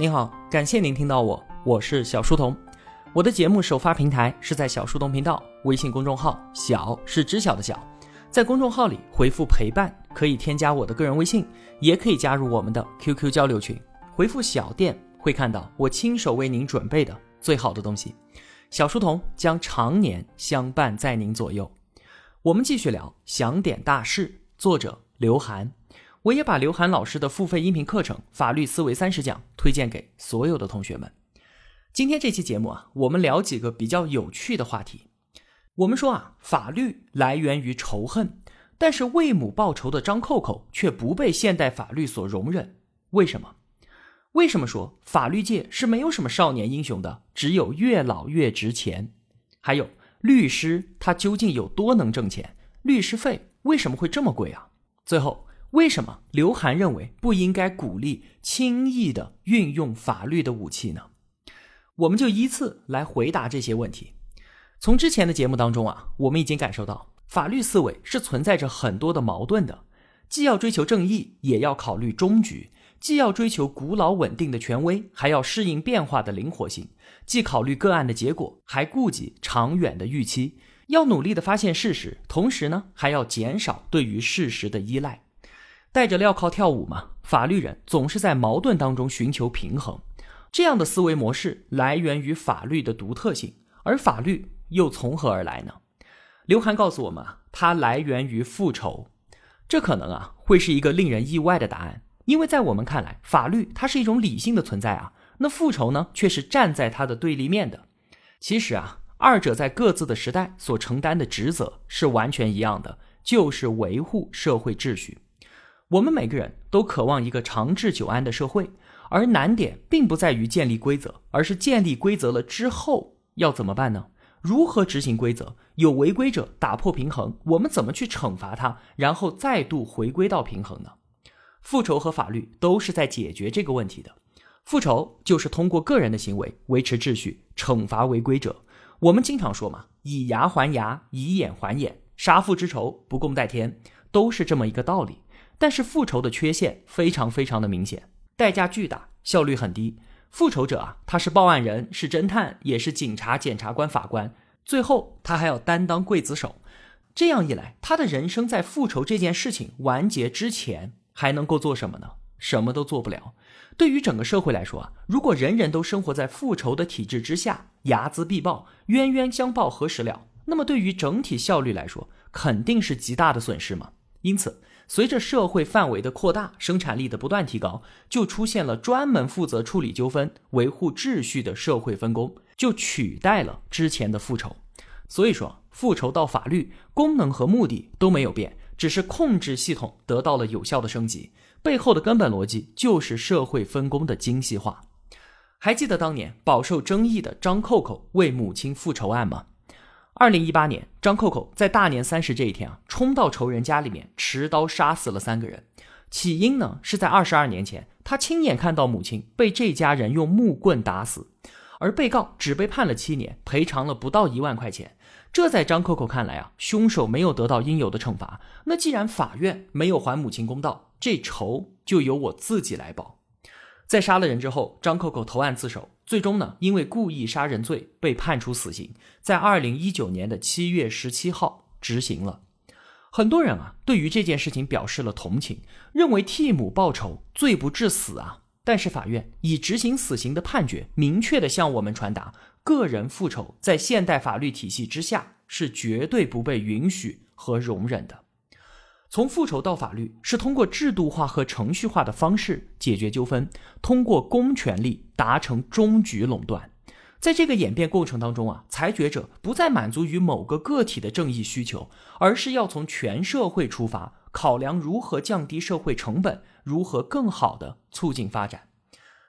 您好，感谢您听到我，我是小书童。我的节目首发平台是在小书童频道微信公众号，小是知晓的小，在公众号里回复陪伴，可以添加我的个人微信，也可以加入我们的 QQ 交流群。回复小店会看到我亲手为您准备的最好的东西。小书童将常年相伴在您左右。我们继续聊《想点大事》，作者刘涵。我也把刘涵老师的付费音频课程《法律思维三十讲》推荐给所有的同学们。今天这期节目啊，我们聊几个比较有趣的话题。我们说啊，法律来源于仇恨，但是为母报仇的张扣扣却不被现代法律所容忍。为什么？为什么说法律界是没有什么少年英雄的，只有越老越值钱？还有律师他究竟有多能挣钱？律师费为什么会这么贵啊？最后。为什么刘涵认为不应该鼓励轻易的运用法律的武器呢？我们就依次来回答这些问题。从之前的节目当中啊，我们已经感受到法律思维是存在着很多的矛盾的，既要追求正义，也要考虑终局；既要追求古老稳定的权威，还要适应变化的灵活性；既考虑个案的结果，还顾及长远的预期。要努力的发现事实，同时呢，还要减少对于事实的依赖。戴着镣铐跳舞嘛，法律人总是在矛盾当中寻求平衡。这样的思维模式来源于法律的独特性，而法律又从何而来呢？刘涵告诉我们啊，它来源于复仇。这可能啊会是一个令人意外的答案，因为在我们看来，法律它是一种理性的存在啊，那复仇呢却是站在它的对立面的。其实啊，二者在各自的时代所承担的职责是完全一样的，就是维护社会秩序。我们每个人都渴望一个长治久安的社会，而难点并不在于建立规则，而是建立规则了之后要怎么办呢？如何执行规则？有违规者打破平衡，我们怎么去惩罚他，然后再度回归到平衡呢？复仇和法律都是在解决这个问题的。复仇就是通过个人的行为维持秩序，惩罚违规者。我们经常说嘛，以牙还牙，以眼还眼，杀父之仇不共戴天，都是这么一个道理。但是复仇的缺陷非常非常的明显，代价巨大，效率很低。复仇者啊，他是报案人，是侦探，也是警察、检察官、法官，最后他还要担当刽子手。这样一来，他的人生在复仇这件事情完结之前还能够做什么呢？什么都做不了。对于整个社会来说啊，如果人人都生活在复仇的体制之下，睚眦必报，冤冤相报何时了？那么对于整体效率来说，肯定是极大的损失嘛。因此。随着社会范围的扩大，生产力的不断提高，就出现了专门负责处理纠纷、维护秩序的社会分工，就取代了之前的复仇。所以说，复仇到法律功能和目的都没有变，只是控制系统得到了有效的升级。背后的根本逻辑就是社会分工的精细化。还记得当年饱受争议的张扣扣为母亲复仇案吗？二零一八年，张扣扣在大年三十这一天啊，冲到仇人家里面，持刀杀死了三个人。起因呢，是在二十二年前，他亲眼看到母亲被这家人用木棍打死，而被告只被判了七年，赔偿了不到一万块钱。这在张扣扣看来啊，凶手没有得到应有的惩罚。那既然法院没有还母亲公道，这仇就由我自己来报。在杀了人之后，张扣扣投案自首，最终呢，因为故意杀人罪被判处死刑，在二零一九年的七月十七号执行了。很多人啊，对于这件事情表示了同情，认为替母报仇罪不至死啊。但是法院以执行死刑的判决，明确的向我们传达，个人复仇在现代法律体系之下是绝对不被允许和容忍的。从复仇到法律，是通过制度化和程序化的方式解决纠纷，通过公权力达成终局垄断。在这个演变过程当中啊，裁决者不再满足于某个个体的正义需求，而是要从全社会出发，考量如何降低社会成本，如何更好的促进发展。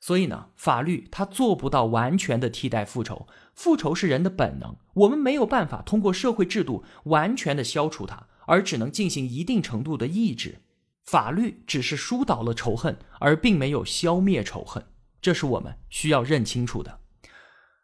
所以呢，法律它做不到完全的替代复仇，复仇是人的本能，我们没有办法通过社会制度完全的消除它。而只能进行一定程度的抑制，法律只是疏导了仇恨，而并没有消灭仇恨，这是我们需要认清楚的。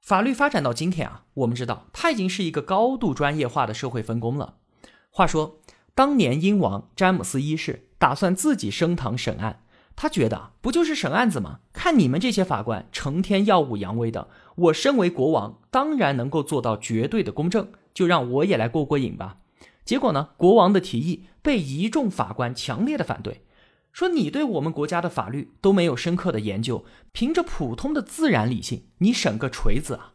法律发展到今天啊，我们知道它已经是一个高度专业化的社会分工了。话说，当年英王詹姆斯一世打算自己升堂审案，他觉得不就是审案子吗？看你们这些法官成天耀武扬威的，我身为国王，当然能够做到绝对的公正，就让我也来过过瘾吧。结果呢，国王的提议被一众法官强烈的反对，说你对我们国家的法律都没有深刻的研究，凭着普通的自然理性，你审个锤子啊！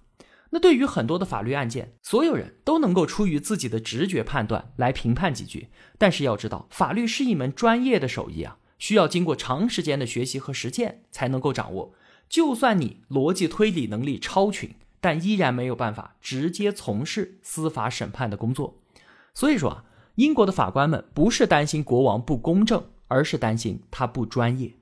那对于很多的法律案件，所有人都能够出于自己的直觉判断来评判几句，但是要知道，法律是一门专业的手艺啊，需要经过长时间的学习和实践才能够掌握。就算你逻辑推理能力超群，但依然没有办法直接从事司法审判的工作。所以说啊，英国的法官们不是担心国王不公正，而是担心他不专业。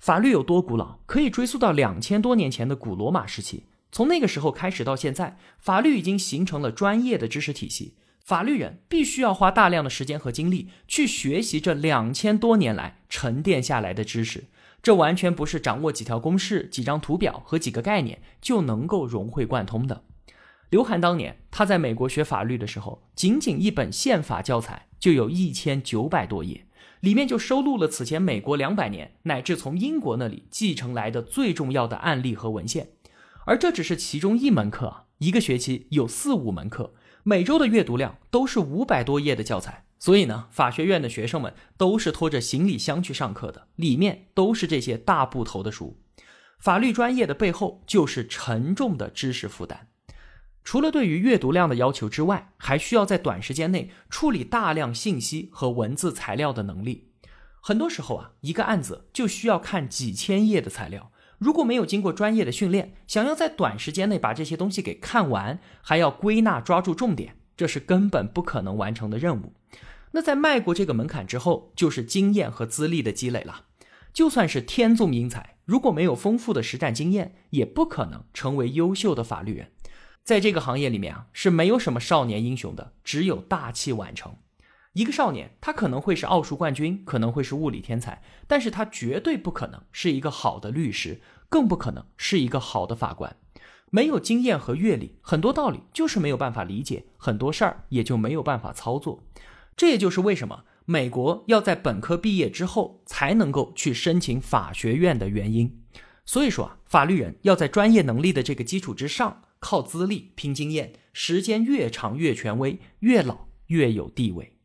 法律有多古老？可以追溯到两千多年前的古罗马时期。从那个时候开始到现在，法律已经形成了专业的知识体系。法律人必须要花大量的时间和精力去学习这两千多年来沉淀下来的知识。这完全不是掌握几条公式、几张图表和几个概念就能够融会贯通的。刘涵当年他在美国学法律的时候，仅仅一本宪法教材就有一千九百多页，里面就收录了此前美国两百年乃至从英国那里继承来的最重要的案例和文献。而这只是其中一门课啊，一个学期有四五门课，每周的阅读量都是五百多页的教材。所以呢，法学院的学生们都是拖着行李箱去上课的，里面都是这些大部头的书。法律专业的背后就是沉重的知识负担，除了对于阅读量的要求之外，还需要在短时间内处理大量信息和文字材料的能力。很多时候啊，一个案子就需要看几千页的材料。如果没有经过专业的训练，想要在短时间内把这些东西给看完，还要归纳抓住重点，这是根本不可能完成的任务。那在迈过这个门槛之后，就是经验和资历的积累了。就算是天纵英才，如果没有丰富的实战经验，也不可能成为优秀的法律人。在这个行业里面啊，是没有什么少年英雄的，只有大器晚成。一个少年，他可能会是奥数冠军，可能会是物理天才，但是他绝对不可能是一个好的律师，更不可能是一个好的法官。没有经验和阅历，很多道理就是没有办法理解，很多事儿也就没有办法操作。这也就是为什么美国要在本科毕业之后才能够去申请法学院的原因。所以说啊，法律人要在专业能力的这个基础之上，靠资历拼经验，时间越长越权威，越老越有地位。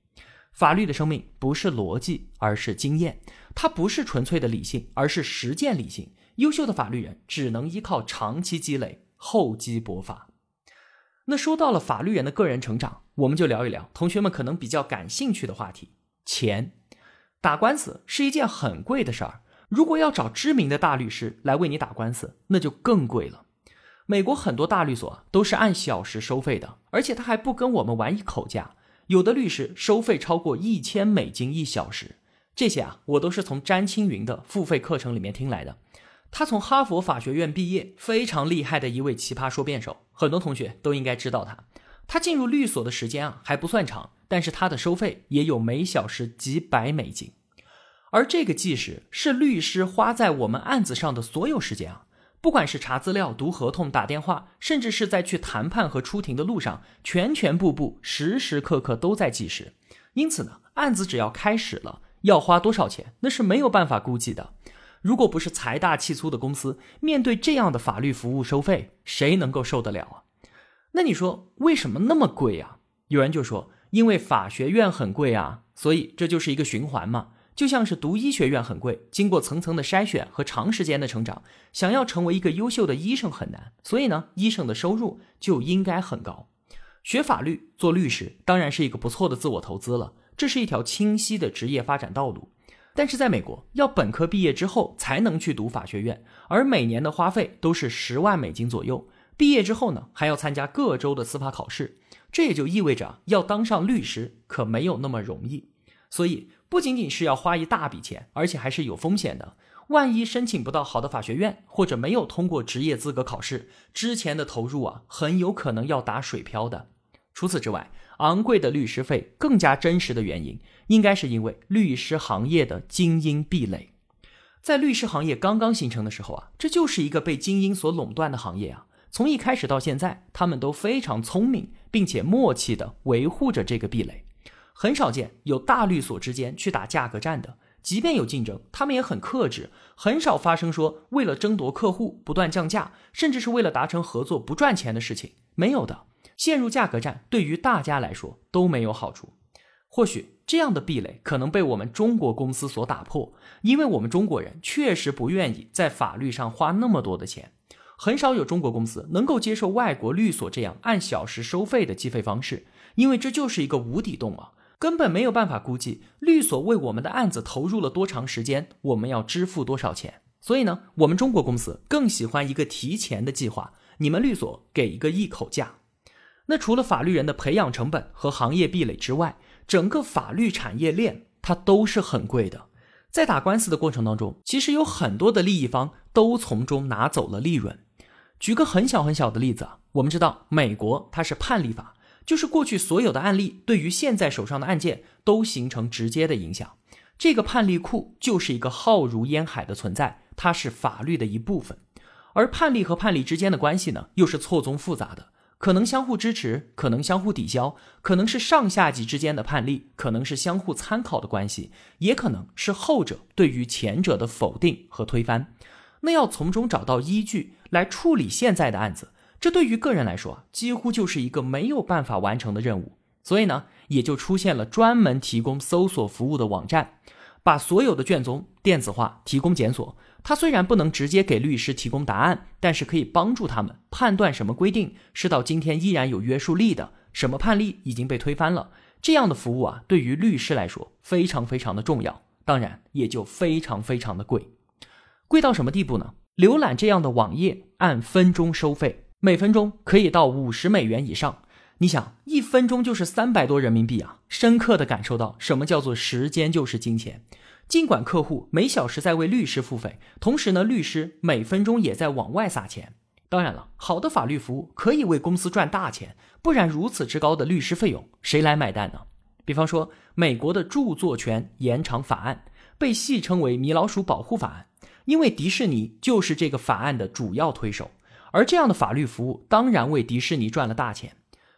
法律的生命不是逻辑，而是经验。它不是纯粹的理性，而是实践理性。优秀的法律人只能依靠长期积累，厚积薄发。那说到了法律人的个人成长，我们就聊一聊同学们可能比较感兴趣的话题——钱。打官司是一件很贵的事儿，如果要找知名的大律师来为你打官司，那就更贵了。美国很多大律所都是按小时收费的，而且他还不跟我们玩一口价。有的律师收费超过一千美金一小时，这些啊，我都是从詹青云的付费课程里面听来的。他从哈佛法学院毕业，非常厉害的一位奇葩说辩手，很多同学都应该知道他。他进入律所的时间啊还不算长，但是他的收费也有每小时几百美金，而这个计时是律师花在我们案子上的所有时间啊。不管是查资料、读合同、打电话，甚至是在去谈判和出庭的路上，全全部部、时时刻刻都在计时。因此呢，案子只要开始了，要花多少钱，那是没有办法估计的。如果不是财大气粗的公司，面对这样的法律服务收费，谁能够受得了啊？那你说为什么那么贵啊？有人就说，因为法学院很贵啊，所以这就是一个循环嘛。就像是读医学院很贵，经过层层的筛选和长时间的成长，想要成为一个优秀的医生很难，所以呢，医生的收入就应该很高。学法律做律师当然是一个不错的自我投资了，这是一条清晰的职业发展道路。但是在美国，要本科毕业之后才能去读法学院，而每年的花费都是十万美金左右。毕业之后呢，还要参加各州的司法考试，这也就意味着要当上律师可没有那么容易。所以。不仅仅是要花一大笔钱，而且还是有风险的。万一申请不到好的法学院，或者没有通过职业资格考试，之前的投入啊，很有可能要打水漂的。除此之外，昂贵的律师费更加真实的原因，应该是因为律师行业的精英壁垒。在律师行业刚刚形成的时候啊，这就是一个被精英所垄断的行业啊。从一开始到现在，他们都非常聪明，并且默契地维护着这个壁垒。很少见有大律所之间去打价格战的，即便有竞争，他们也很克制，很少发生说为了争夺客户不断降价，甚至是为了达成合作不赚钱的事情。没有的，陷入价格战对于大家来说都没有好处。或许这样的壁垒可能被我们中国公司所打破，因为我们中国人确实不愿意在法律上花那么多的钱，很少有中国公司能够接受外国律所这样按小时收费的计费方式，因为这就是一个无底洞啊，根本没有办法估计律所为我们的案子投入了多长时间，我们要支付多少钱。所以呢，我们中国公司更喜欢一个提前的计划，你们律所给一个一口价。那除了法律人的培养成本和行业壁垒之外，整个法律产业链它都是很贵的，在打官司的过程当中，其实有很多的利益方都从中拿走了利润。举个很小很小的例子啊，我们知道美国它是判例法，就是过去所有的案例对于现在手上的案件都形成直接的影响。这个判例库就是一个浩如烟海的存在，它是法律的一部分。而判例和判例之间的关系呢，又是错综复杂的。可能相互支持，可能相互抵消，可能是上下级之间的判例，可能是相互参考的关系，也可能是后者对于前者的否定和推翻。那要从中找到依据来处理现在的案子，这对于个人来说几乎就是一个没有办法完成的任务。所以呢，也就出现了专门提供搜索服务的网站，把所有的卷宗电子化，提供检索。它虽然不能直接给律师提供答案，但是可以帮助他们判断什么规定是到今天依然有约束力的，什么判例已经被推翻了。这样的服务啊，对于律师来说非常非常的重要，当然也就非常非常的贵。贵到什么地步呢？浏览这样的网页按分钟收费，每分钟可以到五十美元以上。你想，一分钟就是三百多人民币啊！深刻的感受到什么叫做时间就是金钱。尽管客户每小时在为律师付费，同时呢，律师每分钟也在往外撒钱。当然了，好的法律服务可以为公司赚大钱，不然如此之高的律师费用谁来买单呢？比方说，美国的著作权延长法案被戏称为“米老鼠保护法案”，因为迪士尼就是这个法案的主要推手。而这样的法律服务当然为迪士尼赚了大钱。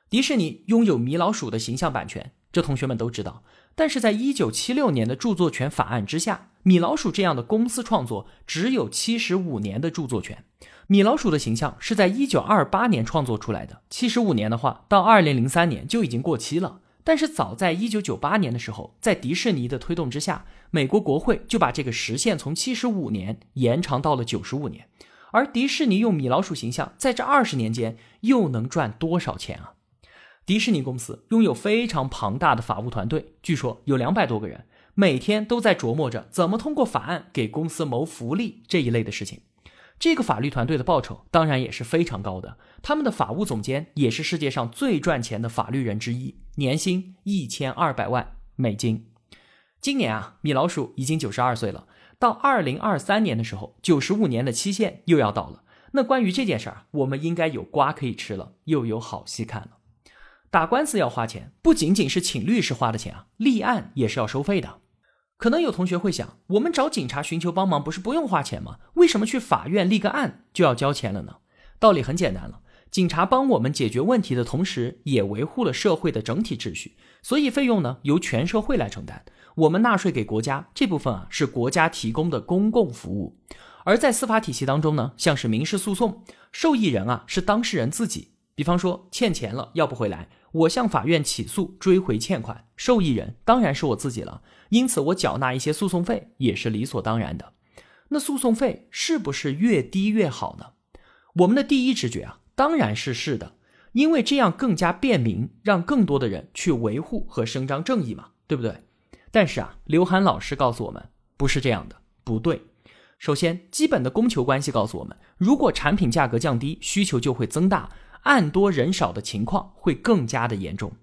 迪士尼拥有米老鼠的形象版权，这同学们都知道。但是在一九七六年的著作权法案之下，米老鼠这样的公司创作只有七十五年的著作权。米老鼠的形象是在一九二八年创作出来的，七十五年的话，到二零零三年就已经过期了。但是早在一九九八年的时候，在迪士尼的推动之下，美国国会就把这个时限从七十五年延长到了九十五年。而迪士尼用米老鼠形象在这二十年间又能赚多少钱啊？迪士尼公司拥有非常庞大的法务团队，据说有两百多个人，每天都在琢磨着怎么通过法案给公司谋福利这一类的事情。这个法律团队的报酬当然也是非常高的，他们的法务总监也是世界上最赚钱的法律人之一，年薪一千二百万美金。今年啊，米老鼠已经九十二岁了，到二零二三年的时候，九十五年的期限又要到了。那关于这件事儿，我们应该有瓜可以吃了，又有好戏看了。打官司要花钱，不仅仅是请律师花的钱啊，立案也是要收费的。可能有同学会想，我们找警察寻求帮忙不是不用花钱吗？为什么去法院立个案就要交钱了呢？道理很简单了，警察帮我们解决问题的同时，也维护了社会的整体秩序，所以费用呢由全社会来承担。我们纳税给国家这部分啊是国家提供的公共服务。而在司法体系当中呢，像是民事诉讼，受益人啊是当事人自己。比方说欠钱了要不回来，我向法院起诉追回欠款，受益人当然是我自己了，因此我缴纳一些诉讼费也是理所当然的。那诉讼费是不是越低越好呢？我们的第一直觉啊，当然是是的，因为这样更加便民，让更多的人去维护和伸张正义嘛，对不对？但是啊，刘涵老师告诉我们不是这样的，不对。首先，基本的供求关系告诉我们，如果产品价格降低，需求就会增大。案多人少的情况会更加的严重。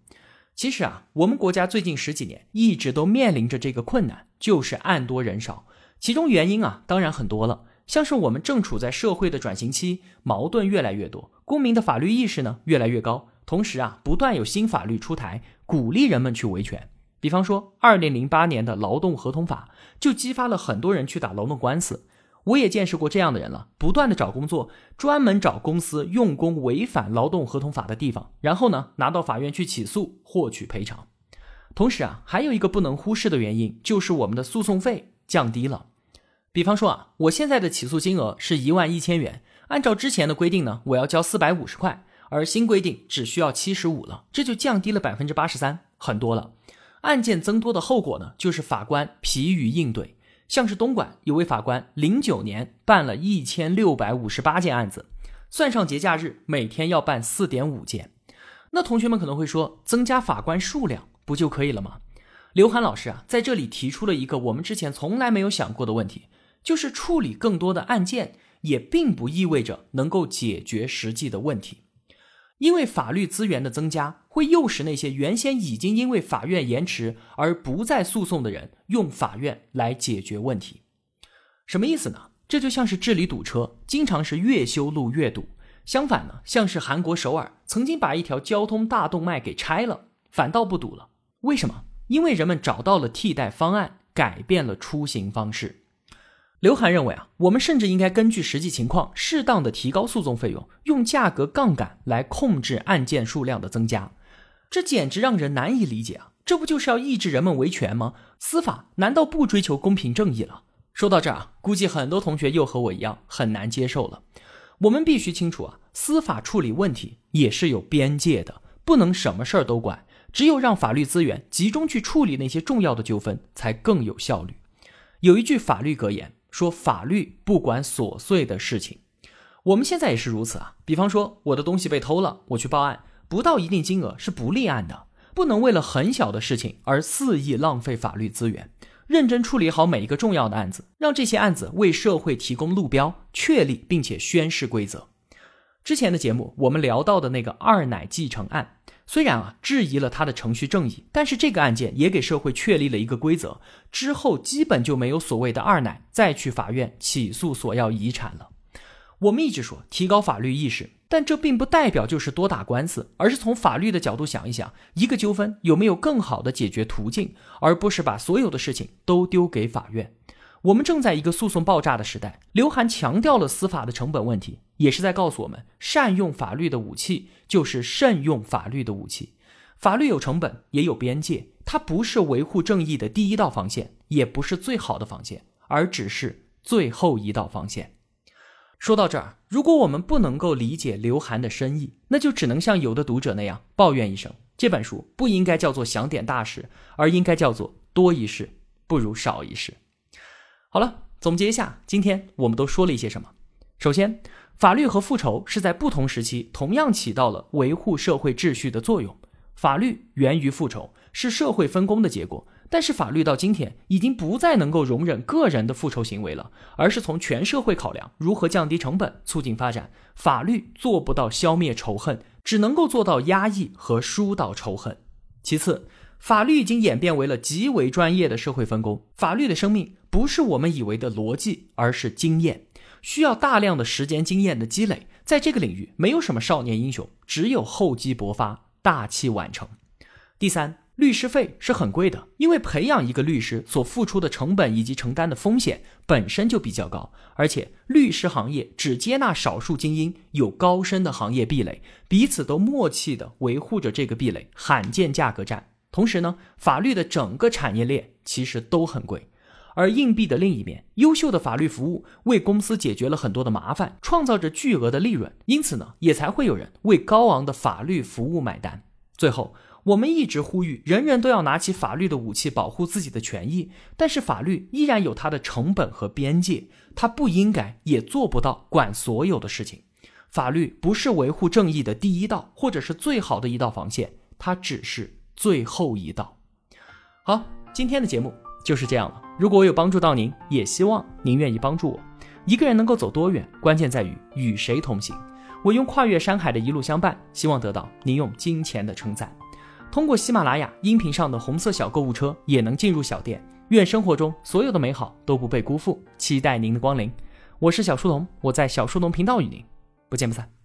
其实啊，我们国家最近十几年一直都面临着这个困难，就是案多人少。其中原因啊，当然很多了，像是我们正处在社会的转型期，矛盾越来越多，公民的法律意识呢越来越高，同时啊，不断有新法律出台，鼓励人们去维权。比方说，二零零八年的劳动合同法就激发了很多人去打劳动官司。我也见识过这样的人了，不断的找工作，专门找公司用工违反劳动合同法的地方，然后呢拿到法院去起诉，获取赔偿。同时啊，还有一个不能忽视的原因，就是我们的诉讼费降低了。比方说啊，我现在的起诉金额是一万一千元，按照之前的规定呢，我要交四百五十块，而新规定只需要七十五了，这就降低了百分之八十三，很多了。案件增多的后果呢，就是法官疲于应对。像是东莞有位法官，零九年办了一千六百五十八件案子，算上节假日，每天要办四点五件。那同学们可能会说，增加法官数量不就可以了吗？刘涵老师啊，在这里提出了一个我们之前从来没有想过的问题，就是处理更多的案件，也并不意味着能够解决实际的问题。因为法律资源的增加，会诱使那些原先已经因为法院延迟而不再诉讼的人，用法院来解决问题。什么意思呢？这就像是治理堵车，经常是越修路越堵。相反呢，像是韩国首尔曾经把一条交通大动脉给拆了，反倒不堵了。为什么？因为人们找到了替代方案，改变了出行方式。刘涵认为啊，我们甚至应该根据实际情况，适当的提高诉讼费用，用价格杠杆来控制案件数量的增加。这简直让人难以理解啊！这不就是要抑制人们维权吗？司法难道不追求公平正义了？说到这儿啊，估计很多同学又和我一样很难接受了。我们必须清楚啊，司法处理问题也是有边界的，不能什么事儿都管。只有让法律资源集中去处理那些重要的纠纷，才更有效率。有一句法律格言。说法律不管琐碎的事情，我们现在也是如此啊。比方说我的东西被偷了，我去报案，不到一定金额是不立案的。不能为了很小的事情而肆意浪费法律资源，认真处理好每一个重要的案子，让这些案子为社会提供路标，确立并且宣示规则。之前的节目我们聊到的那个二奶继承案。虽然啊质疑了他的程序正义，但是这个案件也给社会确立了一个规则，之后基本就没有所谓的二奶再去法院起诉索要遗产了。我们一直说提高法律意识，但这并不代表就是多打官司，而是从法律的角度想一想，一个纠纷有没有更好的解决途径，而不是把所有的事情都丢给法院。我们正在一个诉讼爆炸的时代，刘涵强调了司法的成本问题，也是在告诉我们，善用法律的武器就是慎用法律的武器。法律有成本，也有边界，它不是维护正义的第一道防线，也不是最好的防线，而只是最后一道防线。说到这儿，如果我们不能够理解刘涵的深意，那就只能像有的读者那样抱怨一声：这本书不应该叫做想点大事，而应该叫做多一事不如少一事。好了，总结一下，今天我们都说了一些什么？首先，法律和复仇是在不同时期同样起到了维护社会秩序的作用。法律源于复仇，是社会分工的结果。但是，法律到今天已经不再能够容忍个人的复仇行为了，而是从全社会考量如何降低成本、促进发展。法律做不到消灭仇恨，只能够做到压抑和疏导仇恨。其次，法律已经演变为了极为专业的社会分工。法律的生命。不是我们以为的逻辑，而是经验，需要大量的时间经验的积累。在这个领域，没有什么少年英雄，只有厚积薄发，大器晚成。第三，律师费是很贵的，因为培养一个律师所付出的成本以及承担的风险本身就比较高，而且律师行业只接纳少数精英，有高深的行业壁垒，彼此都默契的维护着这个壁垒，罕见价格战。同时呢，法律的整个产业链其实都很贵。而硬币的另一面，优秀的法律服务为公司解决了很多的麻烦，创造着巨额的利润，因此呢，也才会有人为高昂的法律服务买单。最后，我们一直呼吁人人都要拿起法律的武器保护自己的权益，但是法律依然有它的成本和边界，它不应该也做不到管所有的事情。法律不是维护正义的第一道，或者是最好的一道防线，它只是最后一道。好，今天的节目。就是这样了。如果我有帮助到您，也希望您愿意帮助我。一个人能够走多远，关键在于与谁同行。我用跨越山海的一路相伴，希望得到您用金钱的称赞。通过喜马拉雅音频上的红色小购物车，也能进入小店。愿生活中所有的美好都不被辜负，期待您的光临。我是小书童，我在小书童频道与您不见不散。